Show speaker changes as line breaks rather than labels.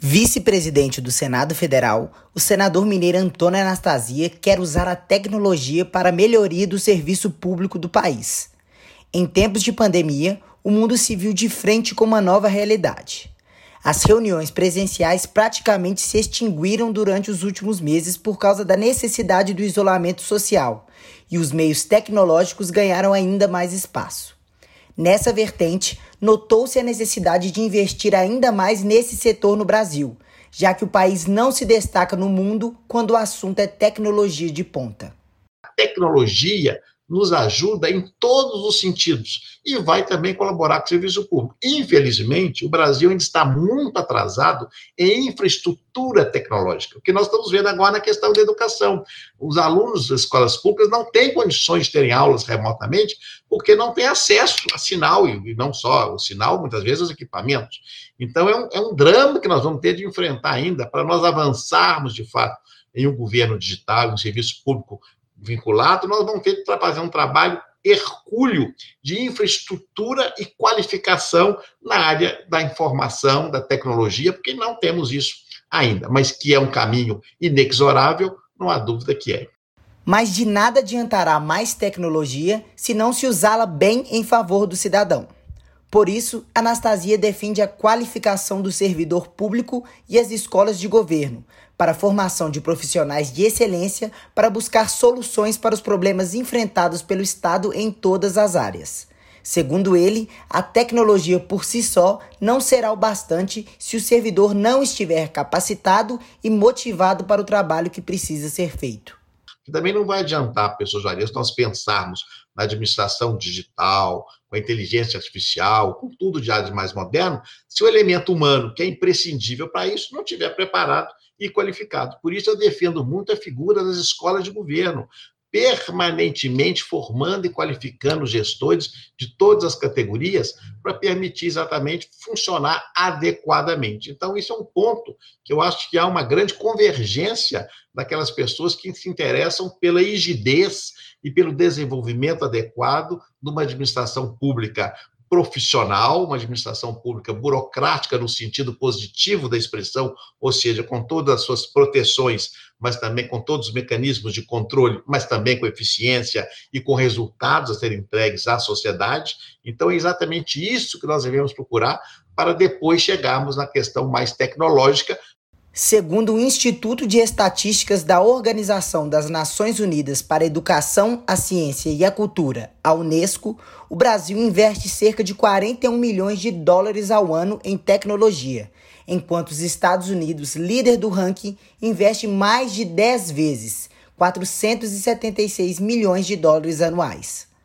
Vice-presidente do Senado Federal, o senador mineiro Antônio Anastasia quer usar a tecnologia para a melhoria do serviço público do país. Em tempos de pandemia, o mundo se viu de frente com uma nova realidade. As reuniões presenciais praticamente se extinguiram durante os últimos meses por causa da necessidade do isolamento social, e os meios tecnológicos ganharam ainda mais espaço. Nessa vertente, notou-se a necessidade de investir ainda mais nesse setor no Brasil, já que o país não se destaca no mundo quando o assunto é tecnologia de ponta.
A tecnologia nos ajuda em todos os sentidos e vai também colaborar com o serviço público. Infelizmente, o Brasil ainda está muito atrasado em infraestrutura tecnológica, o que nós estamos vendo agora na questão da educação. Os alunos das escolas públicas não têm condições de terem aulas remotamente porque não têm acesso a sinal, e não só o sinal, muitas vezes os equipamentos. Então, é um, é um drama que nós vamos ter de enfrentar ainda para nós avançarmos, de fato, em um governo digital, um serviço público vinculado, nós vamos ter que fazer um trabalho hercúleo de infraestrutura e qualificação na área da informação, da tecnologia, porque não temos isso ainda, mas que é um caminho inexorável, não há dúvida que é.
Mas de nada adiantará mais tecnologia se não se usá-la bem em favor do cidadão. Por isso, Anastasia defende a qualificação do servidor público e as escolas de governo, para a formação de profissionais de excelência para buscar soluções para os problemas enfrentados pelo Estado em todas as áreas. Segundo ele, a tecnologia por si só não será o bastante se o servidor não estiver capacitado e motivado para o trabalho que precisa ser feito.
Também não vai adiantar, pessoas jornalistas, nós pensarmos na administração digital, com a inteligência artificial, com tudo de áreas mais moderno, se o elemento humano, que é imprescindível para isso, não estiver preparado e qualificado. Por isso eu defendo muito a figura das escolas de governo, permanentemente formando e qualificando gestores de todas as categorias para permitir exatamente funcionar adequadamente. Então, isso é um ponto que eu acho que há uma grande convergência daquelas pessoas que se interessam pela rigidez e pelo desenvolvimento adequado de uma administração pública profissional, uma administração pública burocrática no sentido positivo da expressão, ou seja, com todas as suas proteções, mas também com todos os mecanismos de controle, mas também com eficiência e com resultados a serem entregues à sociedade. Então, é exatamente isso que nós devemos procurar para depois chegarmos na questão mais tecnológica,
Segundo o Instituto de Estatísticas da Organização das Nações Unidas para a Educação, a Ciência e a Cultura, a Unesco, o Brasil investe cerca de 41 milhões de dólares ao ano em tecnologia, enquanto os Estados Unidos, líder do ranking, investe mais de 10 vezes, 476 milhões de dólares anuais.